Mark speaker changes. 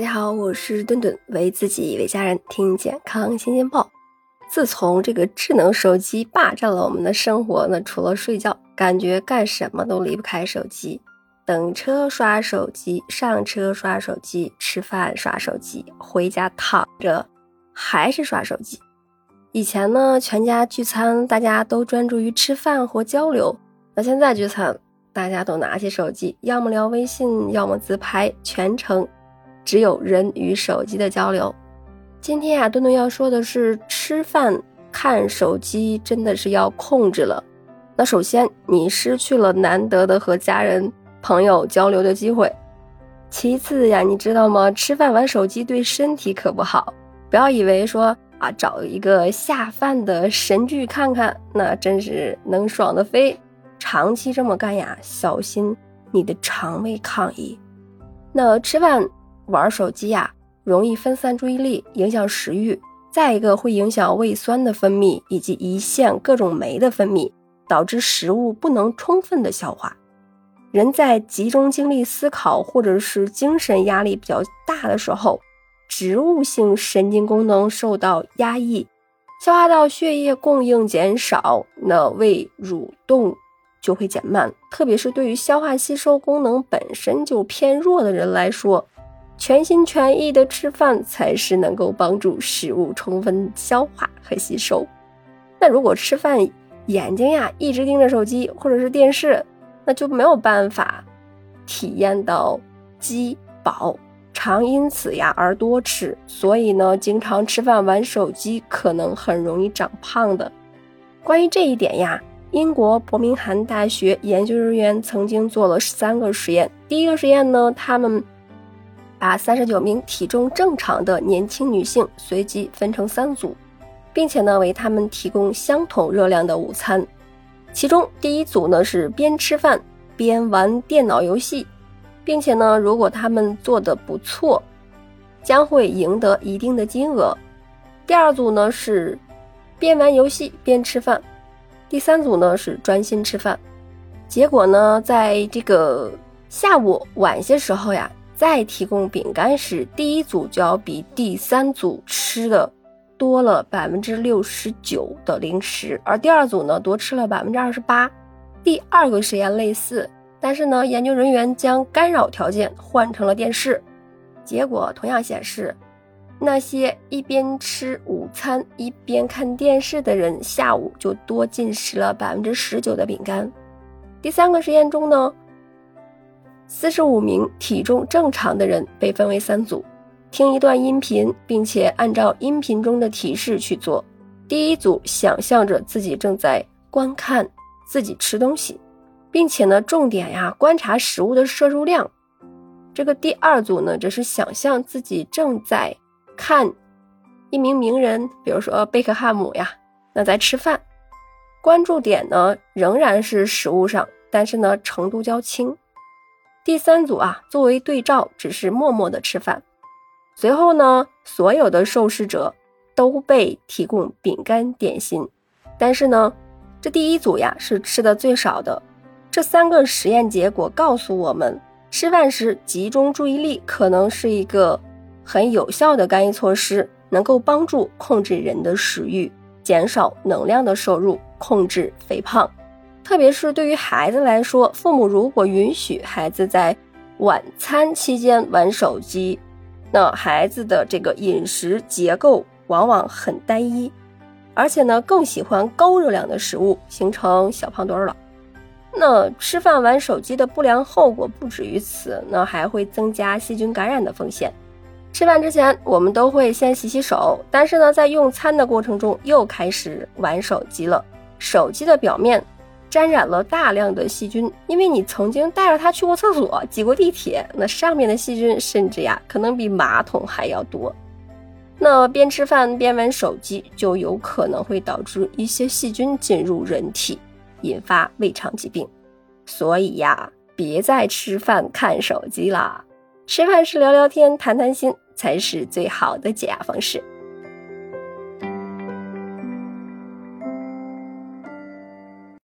Speaker 1: 大家好，我是顿顿，为自己为家人听健康新鲜报。自从这个智能手机霸占了我们的生活，那除了睡觉，感觉干什么都离不开手机。等车刷手机，上车刷手机，吃饭刷手机，回家躺着还是刷手机。以前呢，全家聚餐，大家都专注于吃饭或交流。那现在聚餐，大家都拿起手机，要么聊微信，要么自拍，全程。只有人与手机的交流。今天呀，顿顿要说的是，吃饭看手机真的是要控制了。那首先，你失去了难得的和家人朋友交流的机会。其次呀，你知道吗？吃饭玩手机对身体可不好。不要以为说啊，找一个下饭的神剧看看，那真是能爽的飞。长期这么干呀，小心你的肠胃抗议。那吃饭。玩手机呀，容易分散注意力，影响食欲。再一个，会影响胃酸的分泌以及胰腺各种酶的分泌，导致食物不能充分的消化。人在集中精力思考或者是精神压力比较大的时候，植物性神经功能受到压抑，消化道血液供应减少，那胃蠕动就会减慢。特别是对于消化吸收功能本身就偏弱的人来说。全心全意的吃饭才是能够帮助食物充分消化和吸收。那如果吃饭眼睛呀一直盯着手机或者是电视，那就没有办法体验到饥饱，常因此呀而多吃。所以呢，经常吃饭玩手机可能很容易长胖的。关于这一点呀，英国伯明翰大学研究人员曾经做了三个实验。第一个实验呢，他们。把三十九名体重正常的年轻女性随机分成三组，并且呢为她们提供相同热量的午餐。其中第一组呢是边吃饭边玩电脑游戏，并且呢如果他们做的不错，将会赢得一定的金额。第二组呢是边玩游戏边吃饭，第三组呢是专心吃饭。结果呢在这个下午晚些时候呀。再提供饼干时，第一组就要比第三组吃的多了百分之六十九的零食，而第二组呢多吃了百分之二十八。第二个实验类似，但是呢，研究人员将干扰条件换成了电视，结果同样显示，那些一边吃午餐一边看电视的人，下午就多进食了百分之十九的饼干。第三个实验中呢。四十五名体重正常的人被分为三组，听一段音频，并且按照音频中的提示去做。第一组想象着自己正在观看自己吃东西，并且呢，重点呀观察食物的摄入量。这个第二组呢，则是想象自己正在看一名名人，比如说贝克汉姆呀，那在吃饭，关注点呢仍然是食物上，但是呢程度较轻。第三组啊，作为对照，只是默默的吃饭。随后呢，所有的受试者都被提供饼干点心，但是呢，这第一组呀是吃的最少的。这三个实验结果告诉我们，吃饭时集中注意力可能是一个很有效的干预措施，能够帮助控制人的食欲，减少能量的摄入，控制肥胖。特别是对于孩子来说，父母如果允许孩子在晚餐期间玩手机，那孩子的这个饮食结构往往很单一，而且呢更喜欢高热量的食物，形成小胖墩儿了。那吃饭玩手机的不良后果不止于此，那还会增加细菌感染的风险。吃饭之前我们都会先洗洗手，但是呢在用餐的过程中又开始玩手机了，手机的表面。沾染了大量的细菌，因为你曾经带着它去过厕所、挤过地铁，那上面的细菌甚至呀，可能比马桶还要多。那边吃饭边玩手机，就有可能会导致一些细菌进入人体，引发胃肠疾病。所以呀，别再吃饭看手机啦，吃饭时聊聊天、谈谈心，才是最好的解压方式。